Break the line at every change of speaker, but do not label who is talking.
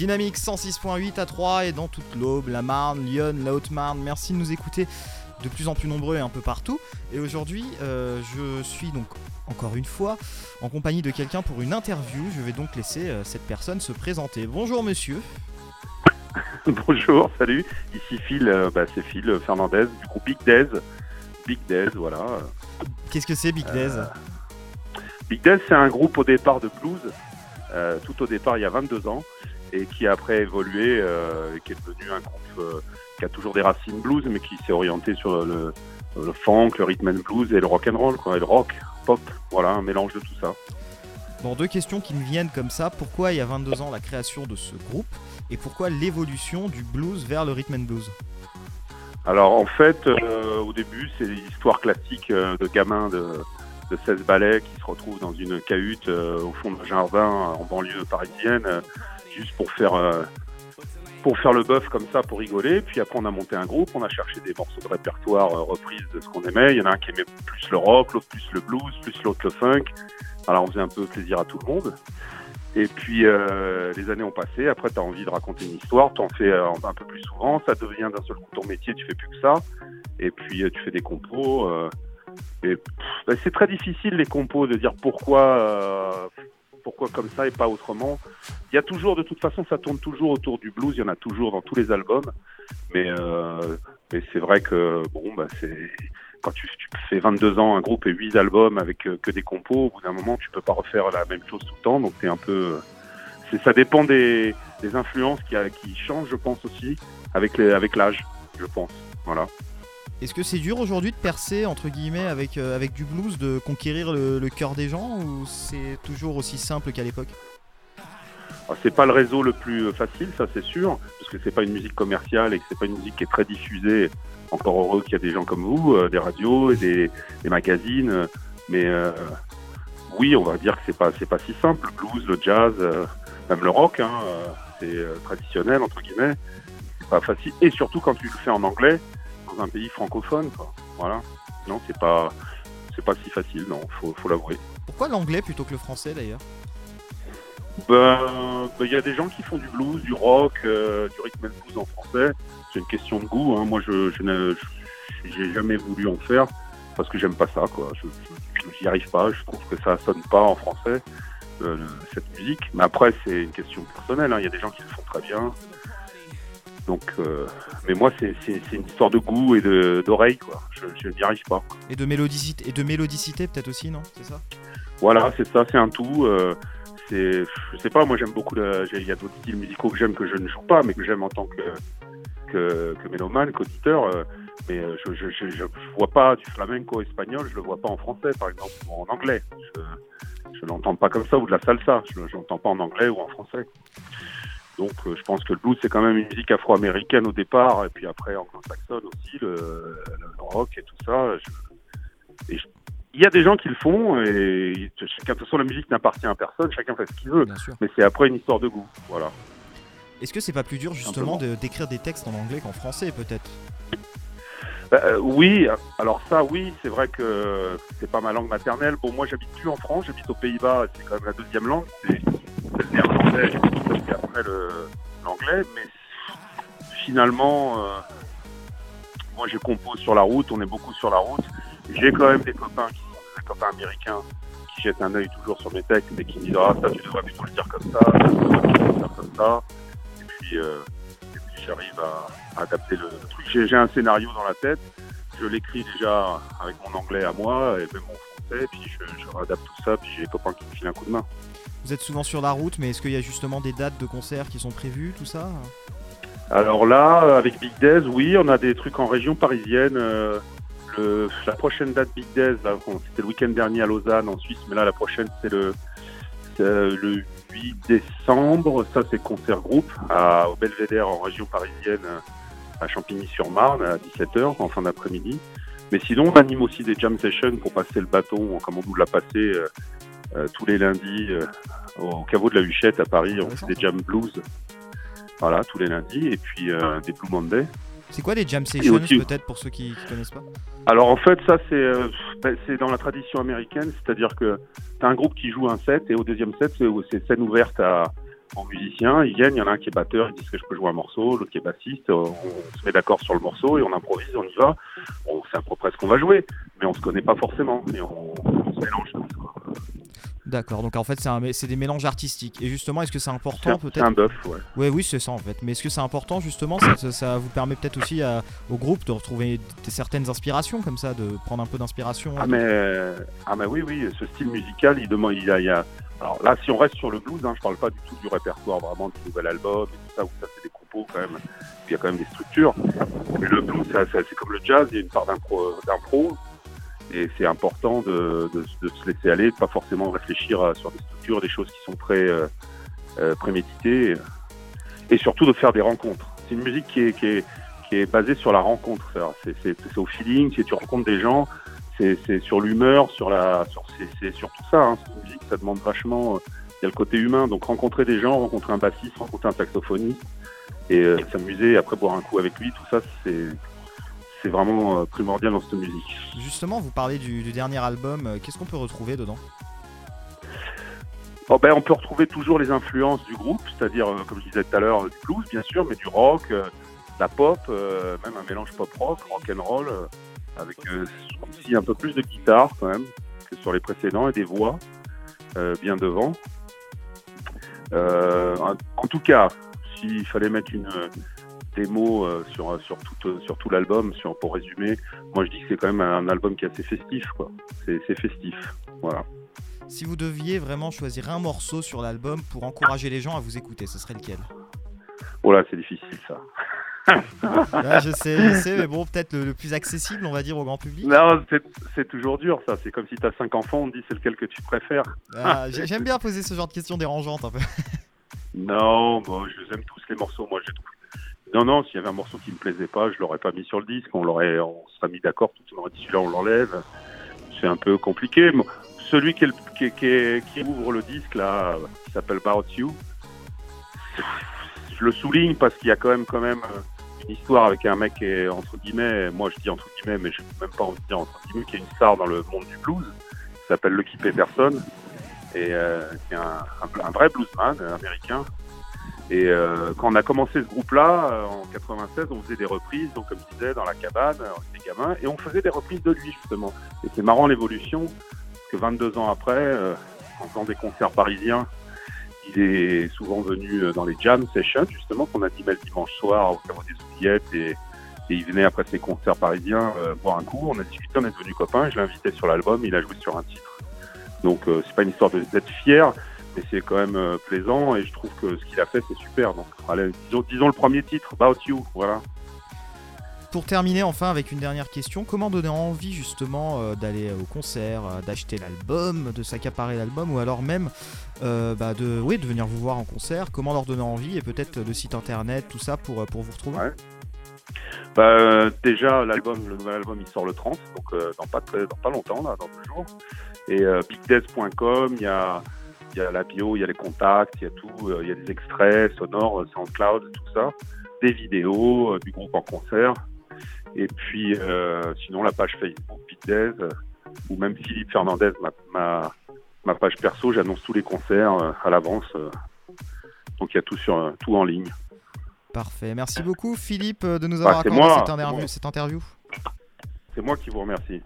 Dynamique 106.8 à 3 et dans toute l'Aube, la Marne, Lyon, la Haute-Marne. Merci de nous écouter de plus en plus nombreux et un peu partout. Et aujourd'hui, euh, je suis donc encore une fois en compagnie de quelqu'un pour une interview. Je vais donc laisser euh, cette personne se présenter. Bonjour monsieur.
Bonjour, salut. Ici Phil, euh, bah, c'est Phil Fernandez du groupe Big Days. Big Days, voilà.
Qu'est-ce que c'est Big Days?
Big Days, c'est un groupe au départ de blues, tout au départ il y a 22 ans, et qui a après évolué, et qui est devenu un groupe qui a toujours des racines blues, mais qui s'est orienté sur le, funk, le rhythm and blues et le rock and roll, quoi, et le rock, pop, voilà, un mélange de tout ça.
Bon, deux questions qui me viennent comme ça. Pourquoi il y a 22 ans la création de ce groupe et pourquoi l'évolution du blues vers le rhythm and blues?
Alors en fait, euh, au début, c'est l'histoire classique euh, de gamins de, 16 balais qui se retrouvent dans une cahute euh, au fond d'un jardin en banlieue parisienne, juste pour faire pour faire le bœuf comme ça, pour rigoler. Puis après, on a monté un groupe, on a cherché des morceaux de répertoire euh, reprises de ce qu'on aimait. Il y en a un qui aimait plus le rock, l'autre plus le blues, plus l'autre le funk. Alors on faisait un peu plaisir à tout le monde. Et puis euh, les années ont passé. Après, tu as envie de raconter une histoire, tu en fais euh, un peu plus souvent. Ça devient d'un seul coup ton métier, tu fais plus que ça. Et puis tu fais des compos. et bah, c'est très difficile les compos de dire pourquoi pourquoi comme ça et pas autrement. Il y a toujours, de toute façon, ça tourne toujours autour du blues, il y en a toujours dans tous les albums. Mais, euh, c'est vrai que, bon, bah, quand tu, fais 22 ans, un groupe et 8 albums avec euh, que des compos, au bout d'un moment, tu peux pas refaire la même chose tout le temps. Donc, c'est un peu. ça dépend des, influences qui, changent, je pense aussi, avec l'âge, avec je pense. Voilà.
Est-ce que c'est dur aujourd'hui de percer entre guillemets avec, euh, avec du blues, de conquérir le, cœur des gens ou c'est toujours aussi simple qu'à l'époque?
Ah, c'est pas le réseau le plus euh, facile, ça c'est sûr, parce que c'est pas une musique commerciale et que c'est pas une musique qui est très diffusée. Encore heureux qu'il y a des gens comme vous, euh, des radios et des, magazines, mais oui, on va dire que c'est pas pas si simple. Le blues, le jazz, même le rock, hein, c'est traditionnel entre guillemets. Pas facile, et surtout quand tu le fais en anglais, un pays francophone. Quoi. Voilà. Non, c'est pas, c'est pas si facile, non, faut, faut l'avouer.
Pourquoi l'anglais plutôt que le français d'ailleurs?
Ben, ben, il y a des gens qui font du blues, du rock, euh, du rhythm and blues en français. C'est une question de goût. Hein. Moi, je, j'ai jamais voulu en faire parce que j'aime pas ça. Quoi. Je, n'y arrive pas. Je trouve que ça sonne pas en français euh, cette musique. Mais après, c'est une question personnelle. Hein. Il y a des gens qui le font très bien. Donc, euh, mais moi, c'est une histoire de goût et d'oreille, quoi. Je, n'y arrive pas.
Et de mélodicité, et de mélodicité peut-être aussi, non? C'est ça?
Voilà, c'est ça, c'est un tout. Euh, c'est, je sais pas, moi j'aime beaucoup. Il y a d'autres styles musicaux que j'aime que je ne joue pas, mais que j'aime en tant que que, que mélomane, qu'auditeur. Euh, mais euh, je, je, je, je, vois pas du flamenco espagnol, je le vois pas en français, par exemple, ou en anglais. Je, je l'entends pas comme ça, ou de la salsa. Je, l'entends pas en anglais ou en français. Donc euh, je pense que le blues c'est quand même une musique afro-américaine au départ, et puis après anglo-saxonne aussi, le, rock et tout ça. il y a des gens qui le font, et chacun, de toute façon la musique n'appartient à personne, chacun fait ce qu'il veut, mais c'est après une histoire de goût. Voilà.
Est-ce que c'est pas plus dur justement d'écrire des textes en anglais qu'en français peut-être?
Bah, euh, oui, alors ça, oui, c'est vrai que c'est pas ma langue maternelle. Bon, moi, j'habite plus en France, j'habite aux Pays-Bas, c'est quand même la deuxième langue, néerlandais, et après l'anglais, mais finalement, euh, moi, je compose sur la route, on est beaucoup sur la route. J'ai quand même des copains qui sont des copains américains qui jettent un œil toujours sur mes textes et qui me disent ah ça tu devrais plutôt le dire comme ça, ça tu devrais plutôt le dire comme ça. Et puis, euh, j'arrive à, adapter le, truc. J'ai un scénario dans la tête, je l'écris déjà avec mon anglais à moi et même mon puis je, je réadapte tout ça, puis j'ai des copains qui me filent un coup de main.
Vous êtes souvent sur la route, mais est-ce qu'il y a justement des dates de concerts qui sont prévues, tout ça?
Alors là, avec Big Days, oui, on a des trucs en région parisienne. Euh, la prochaine date Big Days, c'était le week-end dernier à Lausanne, en Suisse, mais là, la prochaine, c'est le, le 8 décembre. Ça, c'est concert groupe à, au Belvédère en région parisienne, à Champigny-sur-Marne, à 17h en fin d'après-midi. Mais sinon, on anime aussi des jam sessions pour passer le bâton, comme on nous l'a passé euh, euh, tous les lundis euh, au caveau de la Huchette à Paris. On fait des jam blues. Voilà, tous les lundis. Et puis des Blue Monday.
C'est quoi des jam sessions peut-être pour ceux qui ne connaissent pas?
Alors en fait ça c'est ben, c'est dans la tradition américaine, c'est-à-dire que tu as un groupe qui joue un set et au deuxième set c'est scène ouverte à, en musiciens, ils viennent, il y en a un qui est batteur, ils disent que je peux jouer un morceau, l'autre qui est bassiste, on, se met d'accord sur le morceau et on improvise, on y va. Sait à peu près ce qu'on va jouer, mais on se connaît pas forcément et on, se mélange.
D'accord, donc en fait c'est des mélanges artistiques. Et justement, est-ce que c'est important peut-être? C'est
un bœuf, ouais.
Ouais, oui, c'est ça en fait. Mais est-ce que c'est important justement ça, vous permet peut-être aussi au groupe de retrouver certaines inspirations comme ça, de prendre un peu d'inspiration?
Ah, mais, ah mais oui, oui, ce style musical, il demande, il a, alors là, si on reste sur le blues, hein, je parle pas du tout du répertoire vraiment du nouvel album et tout ça, où ça c'est des quand même, il y a quand même des structures. Mais le blues, c'est comme le jazz, il y a une part d'impro, et c'est important de, se laisser aller, de pas forcément réfléchir sur des structures, des choses qui sont très euh, euh, préméditées, et surtout de faire des rencontres. C'est une musique qui est, basée sur la rencontre. C'est au feeling, si tu rencontres des gens, c'est sur l'humeur, sur la, sur, c'est sur tout ça. Hein. Une musique, ça demande vachement. Euh, il y a le côté humain, donc rencontrer des gens, rencontrer un bassiste, rencontrer un saxophoniste, et s'amuser, après boire un coup avec lui, tout ça, c'est c'est vraiment euh, primordial dans cette musique.
Justement, vous parlez du, dernier album, euh, qu'est-ce qu'on peut retrouver dedans?
Oh ben, On peut retrouver toujours les influences du groupe, c'est-à-dire, euh, comme je disais tout à l'heure, du blues bien sûr, mais du rock, la pop, même un mélange pop-rock, rock and roll, avec aussi un peu plus de guitare quand même que sur les précédents et des voix bien devant. en tout cas, s'il fallait mettre une, des mots euh, sur, sur, tout, euh, sur tout l'album, sur, pour résumer, moi je dis que c'est quand même un album qui est assez festif. quoi. C'est festif. Voilà.
Si vous deviez vraiment choisir un morceau sur l'album pour encourager les gens à vous écouter, ce serait lequel?
Oh là, c'est difficile ça.
je sais, je sais, mais bon, peut-être le, plus accessible, on va dire, au grand public.
Non, c'est toujours dur, ça. C'est comme si tu as cinq enfants, on te dit c'est lequel que tu préfères.
Ah, j'aime bien poser ce genre de questions dérangeantes un peu.
Non, bon, je les aime tous les morceaux. Moi, je trouve non, non, s'il y avait un morceau qui me plaisait pas, je l'aurais pas mis sur le disque. On l'aurait, on serait mis d'accord, tout le monde aurait dit celui-là, on l'enlève. C'est un peu compliqué. Celui qui, qui, ouvre le disque, là, qui s'appelle About You, je le souligne parce qu'il y a quand même, quand même euh, une histoire avec un mec qui est, entre guillemets, moi je dis entre guillemets, mais je n'ai même pas envie de dire entre guillemets, qui est une star dans le monde du blues, qui s'appelle Lucky Peterson, et euh, qui est un, un, vrai bluesman américain, et euh, quand on a commencé ce groupe-là, euh, en 96, on faisait des reprises, donc comme je disais, dans la cabane, on était gamins, et on faisait des reprises de lui, justement. Et c'est marrant l'évolution, parce que 22 ans après, euh, en faisant des concerts parisiens, il est souvent venu dans les jam sessions, justement, qu'on animait le dimanche soir au carreau des oubliettes, et, et, il venait après ses concerts parisiens boire un coup. On a discuté, on est devenu copains, je l'ai invité sur l'album, il a joué sur un titre. Donc c'est pas une histoire d'être fier, mais c'est quand même euh, plaisant et je trouve que ce qu'il a fait c'est super. Donc allez, disons, le premier titre, About You, voilà.
Pour terminer enfin avec une dernière question, comment donner envie justement euh, d'aller au concert, euh, d'acheter l'album, de s'accaparer l'album ou alors même bah, de, oui, de venir vous voir en concert Comment leur donner envie et peut-être le site internet, tout ça pour, pour vous retrouver?
Bah, déjà l'album, le nouvel album il sort le 30, donc dans, pas dans pas longtemps là, dans deux jours. Et bigdeath.com, il y a il y a la bio, il y a les contacts, il y a tout, euh, il y a des extraits sonores, euh, SoundCloud, tout ça, des vidéos euh, du groupe en concert. Et puis, sinon, la page Facebook Pitez, ou même Philippe Fernandez, ma, ma, page perso, j'annonce tous les concerts à l'avance. donc, il y a tout, sur, tout en ligne.
Parfait. Merci beaucoup, Philippe, de nous avoir bah, accordé cette interview.
C'est moi qui vous remercie.